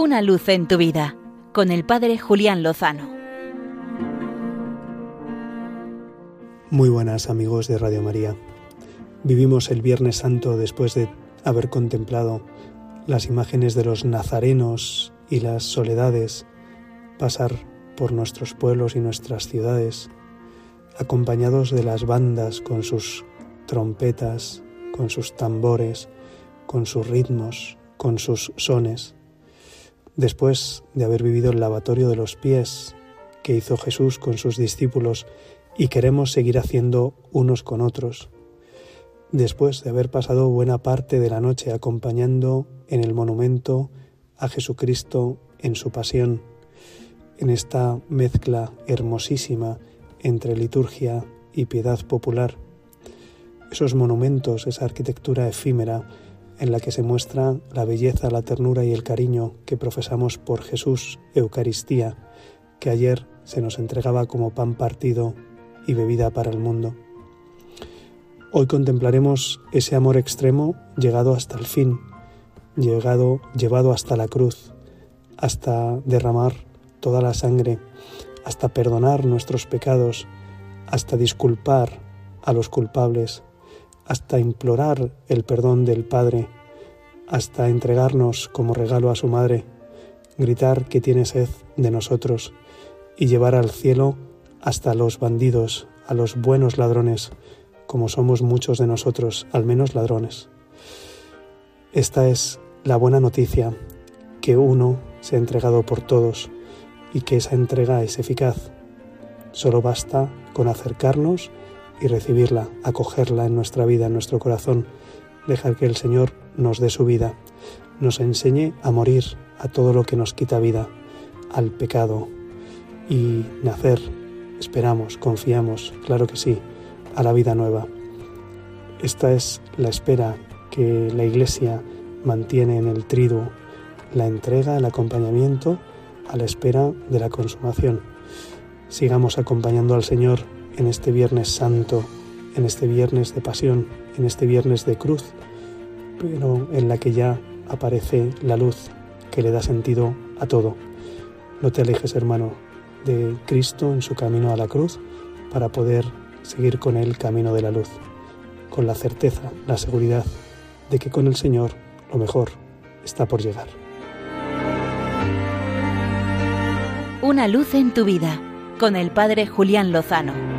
Una luz en tu vida con el Padre Julián Lozano. Muy buenas amigos de Radio María. Vivimos el Viernes Santo después de haber contemplado las imágenes de los nazarenos y las soledades pasar por nuestros pueblos y nuestras ciudades, acompañados de las bandas con sus trompetas, con sus tambores, con sus ritmos, con sus sones. Después de haber vivido el lavatorio de los pies que hizo Jesús con sus discípulos y queremos seguir haciendo unos con otros. Después de haber pasado buena parte de la noche acompañando en el monumento a Jesucristo en su pasión, en esta mezcla hermosísima entre liturgia y piedad popular, esos monumentos, esa arquitectura efímera en la que se muestra la belleza, la ternura y el cariño que profesamos por Jesús, Eucaristía, que ayer se nos entregaba como pan partido y bebida para el mundo. Hoy contemplaremos ese amor extremo llegado hasta el fin, llegado, llevado hasta la cruz, hasta derramar toda la sangre, hasta perdonar nuestros pecados, hasta disculpar a los culpables, hasta implorar el perdón del Padre, hasta entregarnos como regalo a su Madre, gritar que tiene sed de nosotros y llevar al cielo hasta los bandidos, a los buenos ladrones, como somos muchos de nosotros, al menos ladrones. Esta es la buena noticia, que uno se ha entregado por todos y que esa entrega es eficaz. Solo basta con acercarnos y recibirla, acogerla en nuestra vida, en nuestro corazón, dejar que el Señor nos dé su vida, nos enseñe a morir a todo lo que nos quita vida, al pecado y nacer, esperamos, confiamos, claro que sí, a la vida nueva. Esta es la espera que la Iglesia mantiene en el triduo, la entrega, el acompañamiento a la espera de la consumación. Sigamos acompañando al Señor en este Viernes Santo, en este Viernes de Pasión, en este Viernes de Cruz, pero en la que ya aparece la luz que le da sentido a todo. No te alejes, hermano, de Cristo en su camino a la cruz para poder seguir con él camino de la luz, con la certeza, la seguridad de que con el Señor lo mejor está por llegar. Una luz en tu vida con el Padre Julián Lozano.